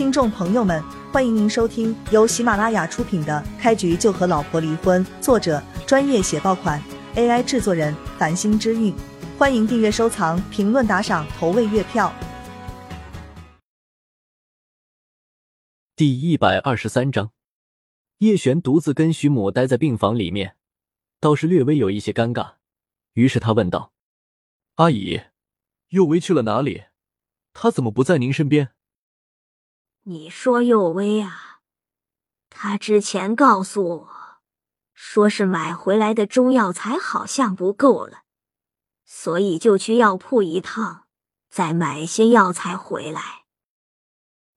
听众朋友们，欢迎您收听由喜马拉雅出品的《开局就和老婆离婚》，作者专业写爆款，AI 制作人繁星之韵。欢迎订阅、收藏、评论、打赏、投喂月票。第一百二十三章，叶璇独自跟徐母待在病房里面，倒是略微有一些尴尬。于是他问道：“阿姨，佑薇去了哪里？他怎么不在您身边？”你说佑薇啊，他之前告诉我，说是买回来的中药材好像不够了，所以就去药铺一趟，再买些药材回来。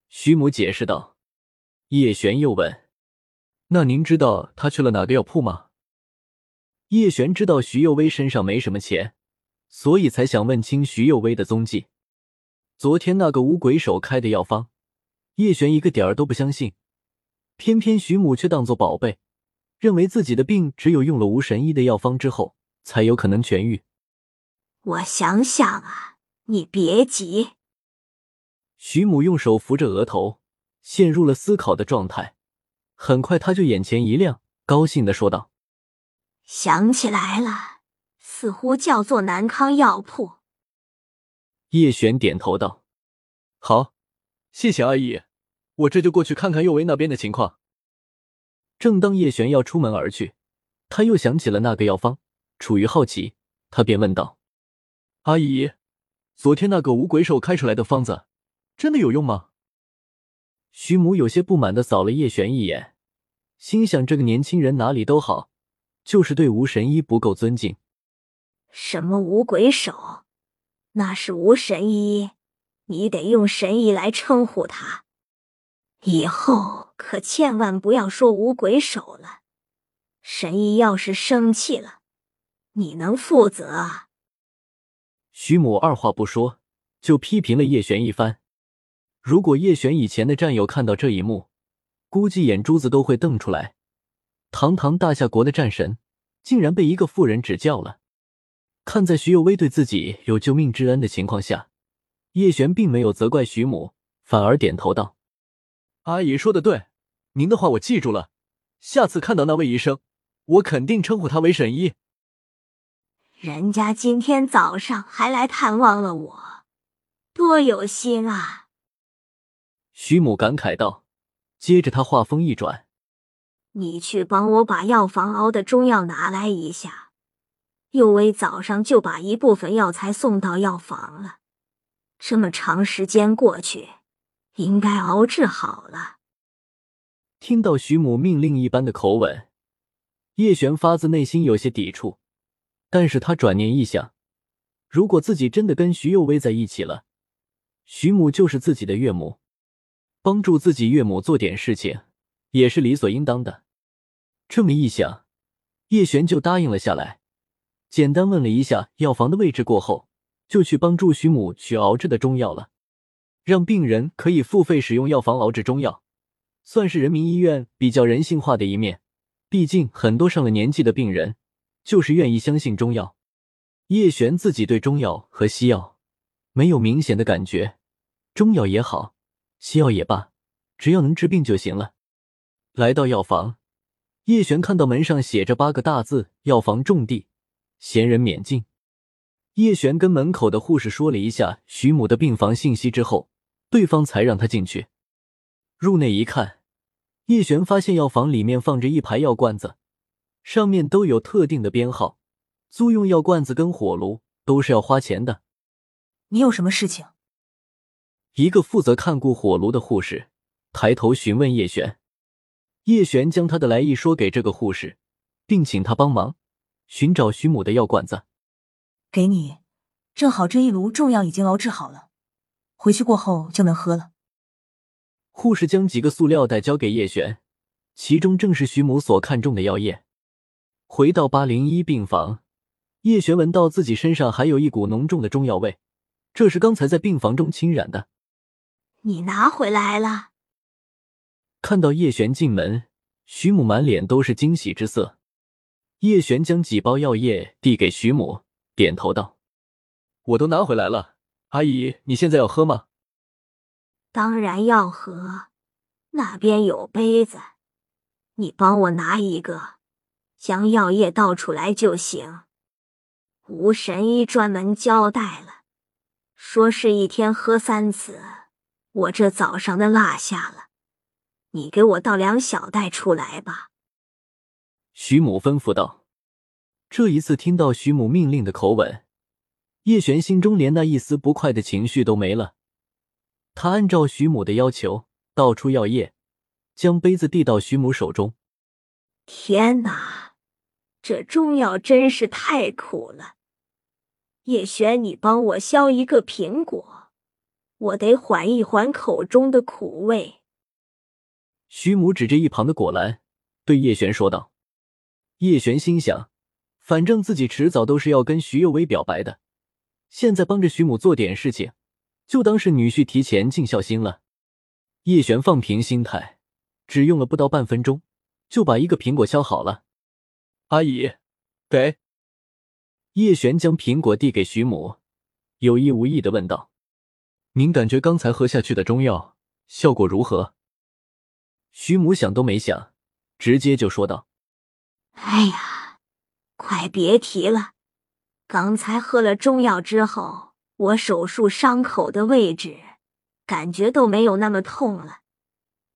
徐母解释道。叶璇又问：“那您知道他去了哪个药铺吗？”叶璇知道徐幼薇身上没什么钱，所以才想问清徐幼薇的踪迹。昨天那个五鬼手开的药方。叶璇一个点儿都不相信，偏偏徐母却当作宝贝，认为自己的病只有用了无神医的药方之后才有可能痊愈。我想想啊，你别急。徐母用手扶着额头，陷入了思考的状态。很快，他就眼前一亮，高兴的说道：“想起来了，似乎叫做南康药铺。”叶璇点头道：“好。”谢谢阿姨，我这就过去看看佑威那边的情况。正当叶璇要出门而去，他又想起了那个药方，处于好奇，他便问道：“阿姨，昨天那个无鬼手开出来的方子，真的有用吗？”徐母有些不满的扫了叶璇一眼，心想：这个年轻人哪里都好，就是对无神医不够尊敬。什么五鬼手？那是无神医。你得用神医来称呼他，以后可千万不要说五鬼手了。神医要是生气了，你能负责？徐母二话不说就批评了叶璇一番。如果叶璇以前的战友看到这一幕，估计眼珠子都会瞪出来。堂堂大夏国的战神，竟然被一个妇人指教了。看在徐有威对自己有救命之恩的情况下。叶璇并没有责怪徐母，反而点头道：“阿姨说的对，您的话我记住了。下次看到那位医生，我肯定称呼他为神医。”人家今天早上还来探望了我，多有心啊！徐母感慨道。接着他话锋一转：“你去帮我把药房熬的中药拿来一下。佑威早上就把一部分药材送到药房了。”这么长时间过去，应该熬制好了。听到徐母命令一般的口吻，叶璇发自内心有些抵触。但是他转念一想，如果自己真的跟徐幼薇在一起了，徐母就是自己的岳母，帮助自己岳母做点事情也是理所应当的。这么一想，叶璇就答应了下来。简单问了一下药房的位置过后。就去帮助徐母取熬制的中药了，让病人可以付费使用药房熬制中药，算是人民医院比较人性化的一面。毕竟很多上了年纪的病人就是愿意相信中药。叶璇自己对中药和西药没有明显的感觉，中药也好，西药也罢，只要能治病就行了。来到药房，叶璇看到门上写着八个大字：“药房种地，闲人免进。”叶璇跟门口的护士说了一下徐母的病房信息之后，对方才让他进去。入内一看，叶璇发现药房里面放着一排药罐子，上面都有特定的编号。租用药罐子跟火炉都是要花钱的。你有什么事情？一个负责看顾火炉的护士抬头询问叶璇。叶璇将他的来意说给这个护士，并请他帮忙寻找徐母的药罐子。给你，正好这一炉中药已经熬制好了，回去过后就能喝了。护士将几个塑料袋交给叶璇，其中正是徐母所看中的药液。回到八零一病房，叶璇闻到自己身上还有一股浓重的中药味，这是刚才在病房中侵染的。你拿回来了。看到叶璇进门，徐母满脸都是惊喜之色。叶璇将几包药液递给徐母。点头道：“我都拿回来了，阿姨，你现在要喝吗？”当然要喝，那边有杯子，你帮我拿一个，将药液倒出来就行。吴神医专门交代了，说是一天喝三次，我这早上的落下了，你给我倒两小袋出来吧。徐母吩咐道。这一次听到徐母命令的口吻。叶璇心中连那一丝不快的情绪都没了，他按照徐母的要求倒出药液，将杯子递到徐母手中。天哪，这中药真是太苦了！叶璇，你帮我削一个苹果，我得缓一缓口中的苦味。徐母指着一旁的果篮，对叶璇说道。叶璇心想，反正自己迟早都是要跟徐幼薇表白的。现在帮着徐母做点事情，就当是女婿提前尽孝心了。叶璇放平心态，只用了不到半分钟，就把一个苹果削好了。阿姨，给。叶璇将苹果递给徐母，有意无意的问道：“您感觉刚才喝下去的中药效果如何？”徐母想都没想，直接就说道：“哎呀，快别提了。”刚才喝了中药之后，我手术伤口的位置感觉都没有那么痛了，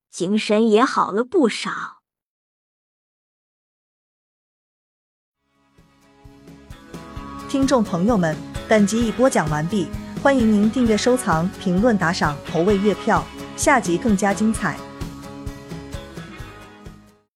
精神也好了不少。听众朋友们，本集已播讲完毕，欢迎您订阅、收藏、评论、打赏、投喂月票，下集更加精彩。